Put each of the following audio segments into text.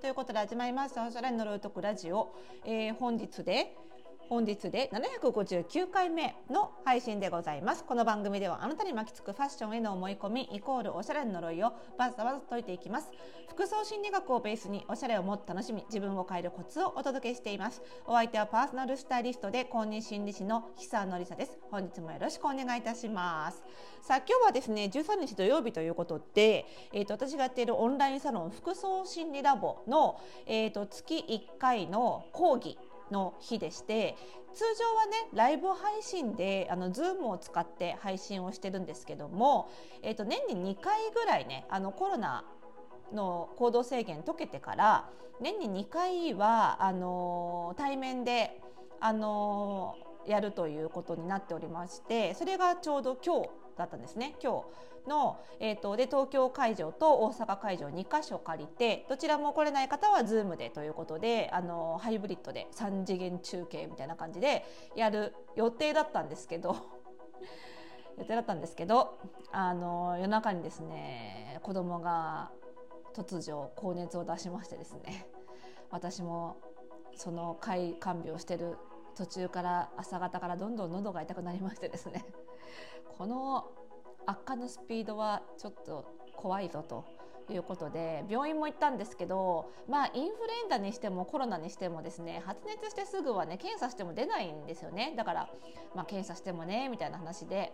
ということで始まりましたおしゃれの呪いとくラジオ、えー、本日で本日で759回目の配信でございます。この番組ではあなたに巻きつくファッションへの思い込みイコールおしゃれの呪いをバズバズ解いていきます。服装心理学をベースにおしゃれをもっと楽しみ自分を変えるコツをお届けしています。お相手はパーソナルスタイリストで公認心理師の久野里沙です。本日もよろしくお願いいたします。さあ今日はですね13日土曜日ということで、えーと、私がやっているオンラインサロン服装心理ラボの、えーと月1回の講義の日でして通常はねライブ配信であの Zoom を使って配信をしてるんですけども、えー、と年に2回ぐらいねあのコロナの行動制限解けてから年に2回はあの対面であのやるということになっておりましてそれがちょうど今日だったんですね。今日の、えーと、で東京会場と大阪会場2箇所借りてどちらも来れない方は Zoom でということであのハイブリッドで3次元中継みたいな感じでやる予定だったんですけど 予定だったんですけどあの夜中にですね子供が突如高熱を出しましてですね私もその看病してる途中から朝方からどんどん喉が痛くなりましてですねこの悪化のスピードはちょっと怖いぞということで病院も行ったんですけどまあインフルエンザにしてもコロナにしてもですね発熱してすぐはね検査しても出ないんですよね。だからまあ検査してもねみたいな話で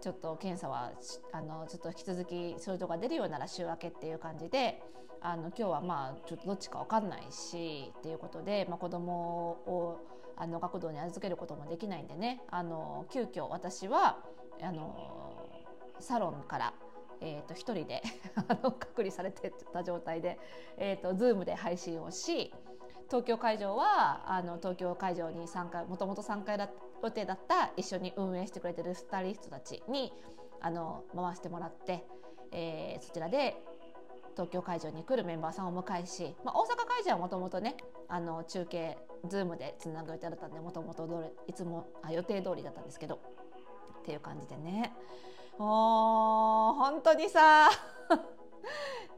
ちょっと検査はあのちょっと引き続き症状が出るようなら週明けっていう感じであの今日はまあちょっとどっちか分かんないしっていうことで、まあ、子供をあの学童に預けることもできないんでねあの急遽私はあのサロンから。えー、と1人で 隔離されてた状態で、えー、と Zoom で配信をし東京会場はあの東京会場に参加もともと参加予定だった一緒に運営してくれてるスタイリストたちにあの回してもらって、えー、そちらで東京会場に来るメンバーさんをお迎えし、まあ、大阪会場はもともとねあの中継 Zoom でつなぐ予定だったんでもともといつもあ予定通りだったんですけどっていう感じでね。もう本当にさ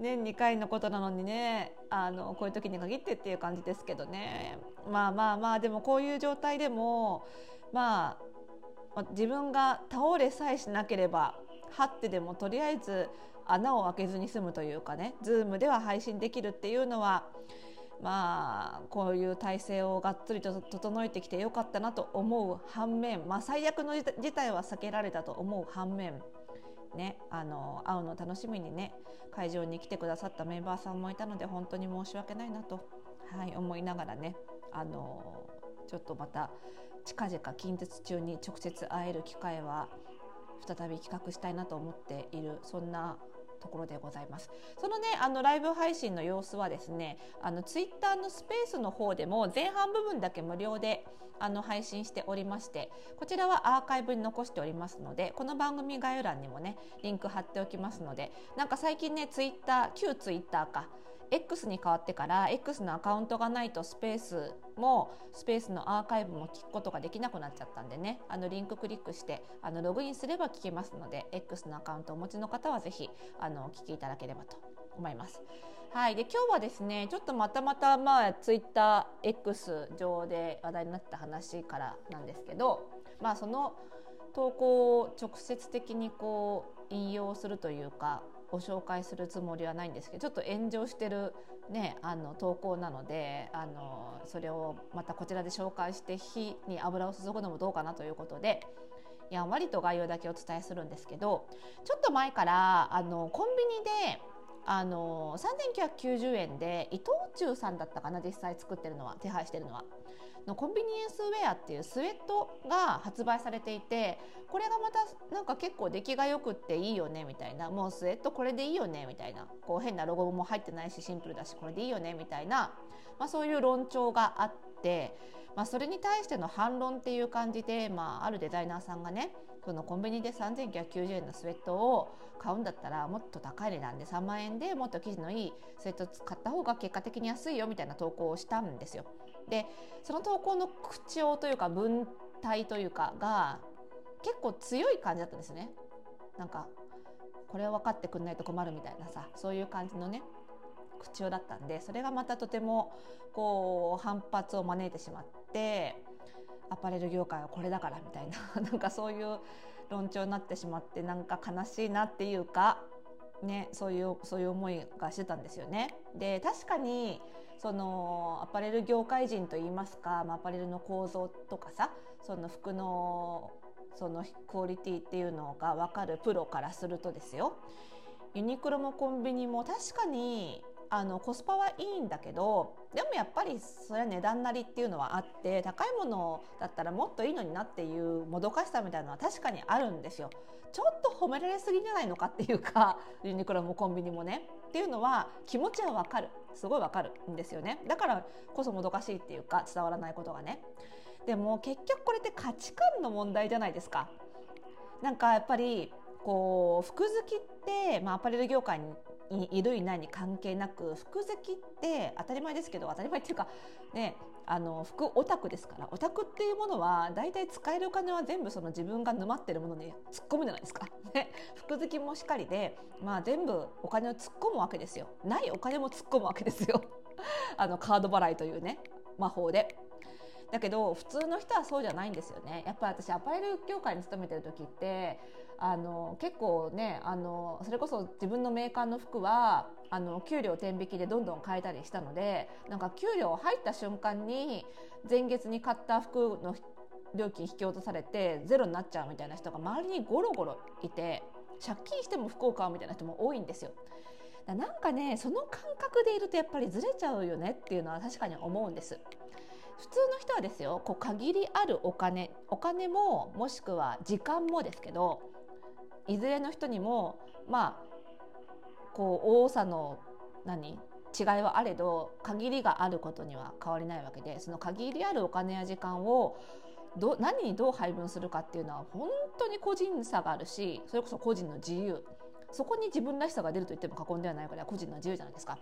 年2回のことなのにねあのこういう時に限ってっていう感じですけどね。まあまあまあでもこういう状態でもまあ自分が倒れさえしなければはってでもとりあえず穴を開けずに済むというかね Zoom では配信できるっていうのはまあこういう体制をがっつりと整えてきてよかったなと思う反面、まあ、最悪の事態は避けられたと思う反面ね、あの会うの楽しみにね会場に来てくださったメンバーさんもいたので本当に申し訳ないなと、はい、思いながらねあのちょっとまた近々近鉄中に直接会える機会は再び企画したいなと思っているそんなところでございます。そのねあのライブ配信の様子はですねあのツイッターのスペースの方でも前半部分だけ無料であの配信しておりましてこちらはアーカイブに残しておりますのでこの番組概要欄にもねリンク貼っておきますのでなんか最近ねツイッター旧ツイッターか X に変わってから X のアカウントがないとスペースもスペースのアーカイブも聞くことができなくなっちゃったんでねあのリンククリックしてあのログインすれば聞けますので X のアカウントをお持ちの方はぜひあのお聞きいただければと思います。はい、で今日はですねちょっとまたまたまあツイッター X 上で話題になった話からなんですけど、まあ、その投稿を直接的にこう引用するというかご紹介するつもりはないんですけどちょっと炎上してる、ね、あの投稿なのであのそれをまたこちらで紹介して火に油を注ぐのもどうかなということでやんわりと概要だけお伝えするんですけどちょっと前からあのコンビニであの3990円で伊藤忠さんだったかな実際作ってるのは手配してるのは。のコンビニエンスウェアっていうスウェットが発売されていてこれがまたなんか結構出来がよくっていいよねみたいなもうスウェットこれでいいよねみたいなこう変なロゴも入ってないしシンプルだしこれでいいよねみたいな、まあ、そういう論調があって、まあ、それに対しての反論っていう感じで、まあ、あるデザイナーさんがねそのコンビニで3990円のスウェットを買うんだったらもっと高い値段で3万円でもっと生地のいいスウェット買った方が結果的に安いよみたいな投稿をしたんですよ。でその投稿の口調というか文体というかが結構強い感じだったんですね。なんかこれを分かってくんないと困るみたいなさそういう感じのね口調だったんでそれがまたとてもこう反発を招いてしまってアパレル業界はこれだからみたいな なんかそういう論調になってしまってなんか悲しいなっていうか、ね、そういうそういう思いがしてたんですよね。で確かにそのアパレル業界人といいますか、まあ、アパレルの構造とかさその服のそのクオリティっていうのが分かるプロからするとですよ。ユニクロもコンビニも確かにあのコスパはいいんだけどでもやっぱりそれは値段なりっていうのはあって高いものだったらもっといいのになっていうもどかしさみたいなのは確かにあるんですよ。ちょっと褒められすぎじゃないのかっていうか ユニクロもコンビニもね。っていうのは気持ちはわかる。すごいわかるんですよね。だからこそもどかしいっていうか伝わらないことがね。でも結局これって価値観の問題じゃないですか。なんかやっぱりこう服好きって、まあ、アパレル業界いるいないに関係なく服好きって当たり前ですけど当たり前っていうかねあの服オタクですからオタクっていうものは大体使えるお金は全部その自分が沼ってるものに突っ込むじゃないですか。ね、服好きもしっかりで、まあ、全部お金を突っ込むわけですよ。ないお金も突っ込むわけですよ。あのカード払いというね魔法で。だけど普通の人はそうじゃないんですよね。やっぱり私アパレル業界に勤めてる時ってあの結構ねあのそれこそ自分のメーカーの服はあの給料天引きでどんどん変えたりしたのでなんか給料入った瞬間に前月に買った服の料金引き落とされてゼロになっちゃうみたいな人が周りにゴロゴロいて借金しても服を買うみたいな人も多いんですよ。なんかねその感覚でいるとやっぱりずれちゃうよねっていうのは確かに思うんです。普通の人はですよこう限りあるお金お金ももしくは時間もですけどいずれの人にもまあこう多さの何違いはあれど限りがあることには変わりないわけでその限りあるお金や時間をど何にどう配分するかっていうのは本当に個人差があるしそれこそ個人の自由そこに自分らしさが出ると言っても過言ではないから個人の自由じゃないですか。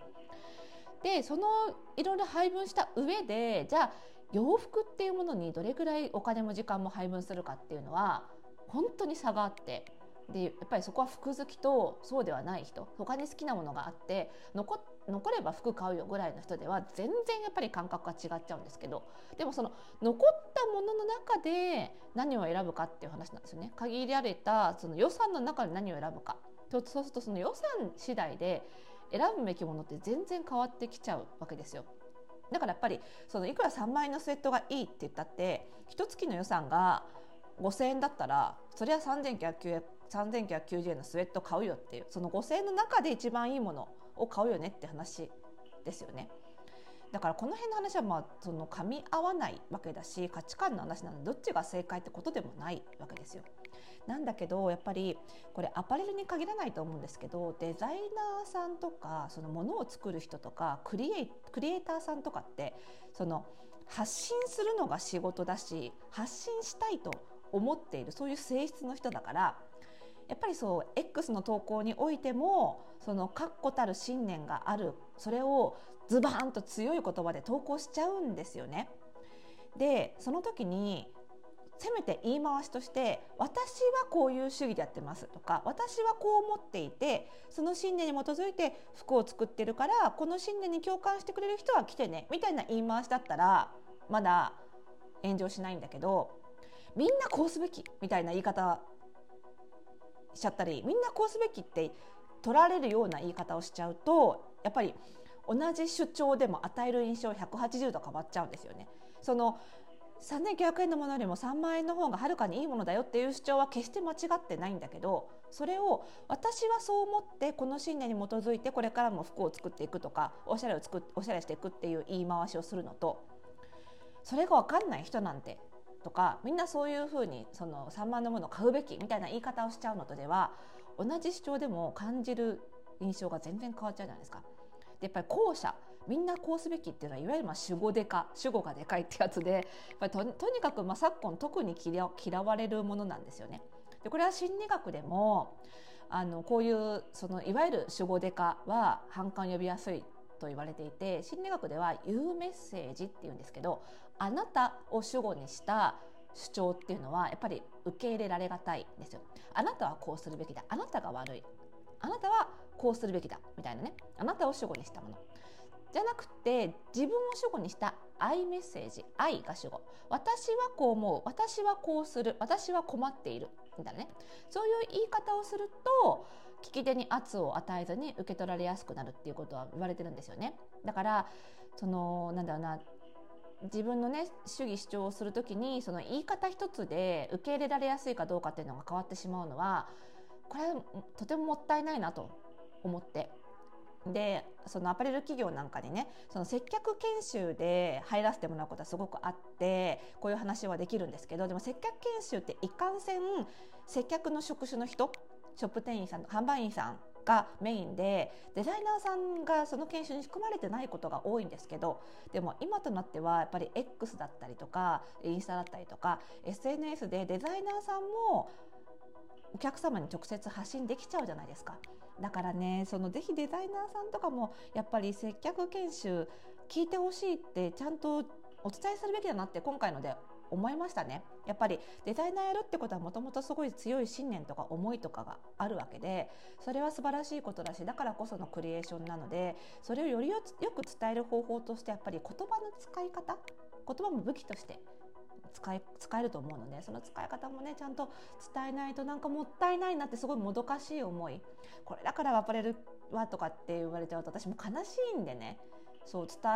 でそのいろいろ配分した上でじゃあ洋服っていうものにどれぐらいお金も時間も配分するかっていうのは本当に差があってでやっぱりそこは服好きとそうではない人他に好きなものがあって残残れば服買うよぐらいの人では全然やっぱり感覚が違っちゃうんですけどでもその残ったものの中で何を選ぶかっていう話なんですよね。限られたその予算の中で何を選ぶか。そうするとその予算次第で選ぶべきものって全然変わってきちゃうわけですよ。だからやっぱりそのいくら3万円のスウェットがいいって言ったって一月の予算が5,000円だったらそれは3990 3990円のスウェット買うよっていうその5,000円の中で一番いいものを買うよねって話ですよね。だからこの辺の話はまあその噛み合わないわけだし価値観の話なのでどっちが正解ってことでもないわけですよ。なんだけどやっぱりこれアパレルに限らないと思うんですけどデザイナーさんとかそのものを作る人とかクリエイクリエイターさんとかってその発信するのが仕事だし発信したいと思っているそういう性質の人だからやっぱりそう X の投稿においてもその確固たる信念があるそれをズバーンと強い言葉で投稿しちゃうんですよね。でその時にせめて言い回しとして「私はこういう主義でやってます」とか「私はこう思っていてその信念に基づいて服を作ってるからこの信念に共感してくれる人は来てね」みたいな言い回しだったらまだ炎上しないんだけどみんなこうすべきみたいな言い方しちゃったりみんなこうすべきって取られるような言い方をしちゃうとやっぱり同じ主張でも与える印象180度変わっちゃうんですよね。その3900円のものよりも3万円の方がはるかにいいものだよっていう主張は決して間違ってないんだけどそれを私はそう思ってこの信念に基づいてこれからも服を作っていくとかおしゃれを作っおしゃれしていくっていう言い回しをするのとそれが分かんない人なんてとかみんなそういうふうにその3万のものを買うべきみたいな言い方をしちゃうのとでは同じ主張でも感じる印象が全然変わっちゃうじゃないですか。でやっぱり後者みんなこうすべきっていうのはいわゆるまあ主語でか主語がでかいってやつでやっぱりととにかくまあ昨今特に嫌嫌われるものなんですよね。でこれは心理学でもあのこういうそのいわゆる主語でかは反感呼びやすいと言われていて心理学では言うメッセージっていうんですけどあなたを主語にした主張っていうのはやっぱり受け入れられがたいですよ。あなたはこうするべきだ。あなたが悪い。あなたはこうするべきだ。みたいなね。あなたを主語にしたもの。じゃなくて自分を主語にした愛メッセージ愛が主語。私はこう思う。私はこうする。私は困っている。みたいなね。そういう言い方をすると聞き手に圧を与えずに受け取られやすくなる。っていうことは言われてるんですよね。だからそのなんだろうな。自分のね主義主張をする時にその言い方一つで受け入れられやすいかどうかっていうのが変わってしまうのはこれはとてももったいないなと思って。でそのアパレル企業なんかにねその接客研修で入らせてもらうことはすごくあってこういう話はできるんですけどでも接客研修っていかんせん接客の職種の人ショップ店員さん販売員さんがメインでデザイナーさんがその研修に含まれてないことが多いんですけどでも今となってはやっぱり X だったりとかインスタだったりとか SNS でデザイナーさんもお客様に直接発信できちゃうじゃないですか。だからねそのぜひデザイナーさんとかもやっぱり接客研修聞いてほしいってちゃんとお伝えするべきだなって今回ので思いましたねやっぱりデザイナーやるってことはもともとすごい強い信念とか思いとかがあるわけでそれは素晴らしいことだしだからこそのクリエーションなのでそれをよりよく伝える方法としてやっぱり言葉の使い方言葉も武器として使い使えると思うのでその使い方もねちゃんと伝えないとなんかもったいないなってすごいもどかしい思い。これだからアパレルはとかって言われちゃうと私も悲しいんでね。そう伝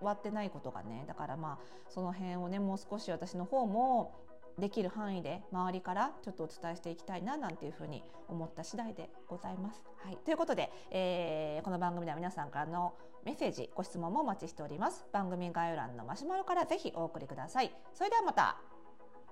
わってないことがね。だからまあその辺をねもう少し私の方もできる範囲で周りからちょっとお伝えしていきたいななんていうふうに思った次第でございます。はい、ということで、えー、この番組では皆さんからのメッセージご質問もお待ちしております。番組概要欄のマシュマロからぜひお送りください。それではまた